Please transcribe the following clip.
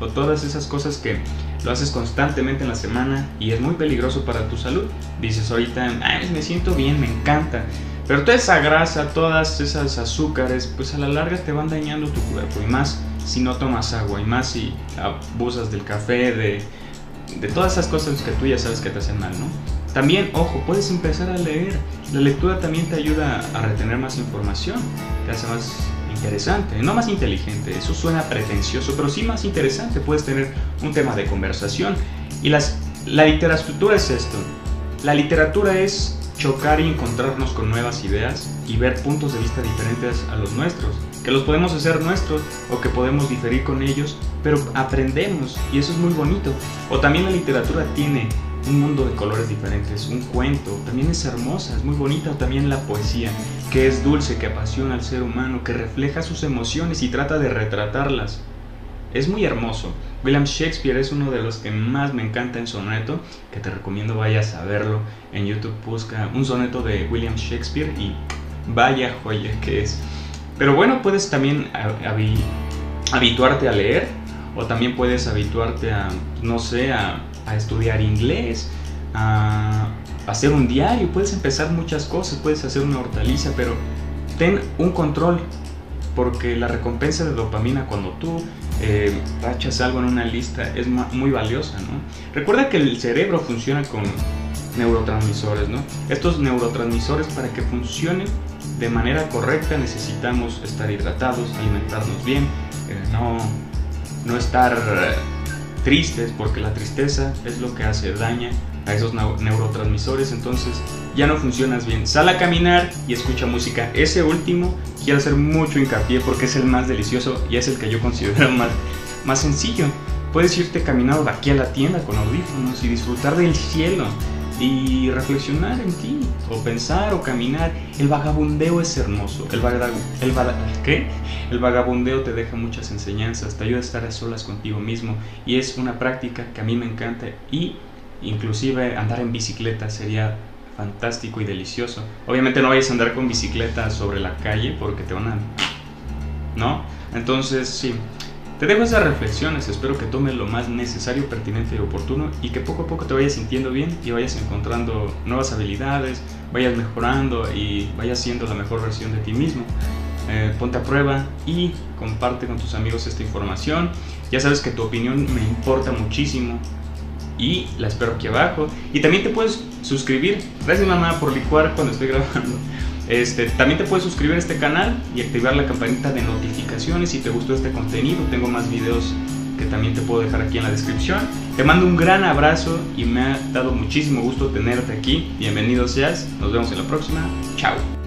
o todas esas cosas que lo haces constantemente en la semana y es muy peligroso para tu salud. Dices ahorita, Ay, me siento bien, me encanta. Pero toda esa grasa, todas esas azúcares, pues a la larga te van dañando tu cuerpo. Y más si no tomas agua, y más si abusas del café, de, de todas esas cosas que tú ya sabes que te hacen mal, ¿no? También, ojo, puedes empezar a leer. La lectura también te ayuda a retener más información, te hace más interesante, no más inteligente, eso suena pretencioso, pero sí más interesante, puedes tener un tema de conversación. Y las, la literatura es esto, la literatura es chocar y encontrarnos con nuevas ideas y ver puntos de vista diferentes a los nuestros, que los podemos hacer nuestros o que podemos diferir con ellos, pero aprendemos y eso es muy bonito. O también la literatura tiene un mundo de colores diferentes, un cuento, también es hermosa, es muy bonita, también la poesía, que es dulce, que apasiona al ser humano, que refleja sus emociones y trata de retratarlas. Es muy hermoso. William Shakespeare es uno de los que más me encanta en soneto, que te recomiendo vayas a verlo. En YouTube busca un soneto de William Shakespeare y vaya joya que es. Pero bueno, puedes también habituarte a leer o también puedes habituarte a, no sé, a a estudiar inglés, a hacer un diario, puedes empezar muchas cosas, puedes hacer una hortaliza, pero ten un control, porque la recompensa de dopamina cuando tú eh, tachas algo en una lista es muy valiosa, ¿no? Recuerda que el cerebro funciona con neurotransmisores, ¿no? Estos neurotransmisores para que funcionen de manera correcta necesitamos estar hidratados, alimentarnos bien, eh, no, no estar tristes, porque la tristeza es lo que hace daña a esos neurotransmisores, entonces ya no funcionas bien. Sal a caminar y escucha música. Ese último quiero hacer mucho hincapié porque es el más delicioso y es el que yo considero más, más sencillo. Puedes irte caminando de aquí a la tienda con audífonos y disfrutar del cielo y reflexionar en ti, o pensar o caminar. El vagabundeo es hermoso. El, el, ¿qué? el vagabundeo te deja muchas enseñanzas, te ayuda a estar a solas contigo mismo y es una práctica que a mí me encanta y inclusive andar en bicicleta sería fantástico y delicioso. Obviamente no vayas a andar con bicicleta sobre la calle porque te van a... ¿No? Entonces, sí, te dejo esas reflexiones, espero que tomes lo más necesario, pertinente y oportuno y que poco a poco te vayas sintiendo bien y vayas encontrando nuevas habilidades, vayas mejorando y vayas siendo la mejor versión de ti mismo. Eh, ponte a prueba y comparte con tus amigos esta información. Ya sabes que tu opinión me importa muchísimo y la espero aquí abajo. Y también te puedes suscribir. Gracias mamá por licuar cuando estoy grabando. Este, también te puedes suscribir a este canal y activar la campanita de notificaciones si te gustó este contenido. Tengo más videos que también te puedo dejar aquí en la descripción. Te mando un gran abrazo y me ha dado muchísimo gusto tenerte aquí. Bienvenido seas. Nos vemos en la próxima. Chao.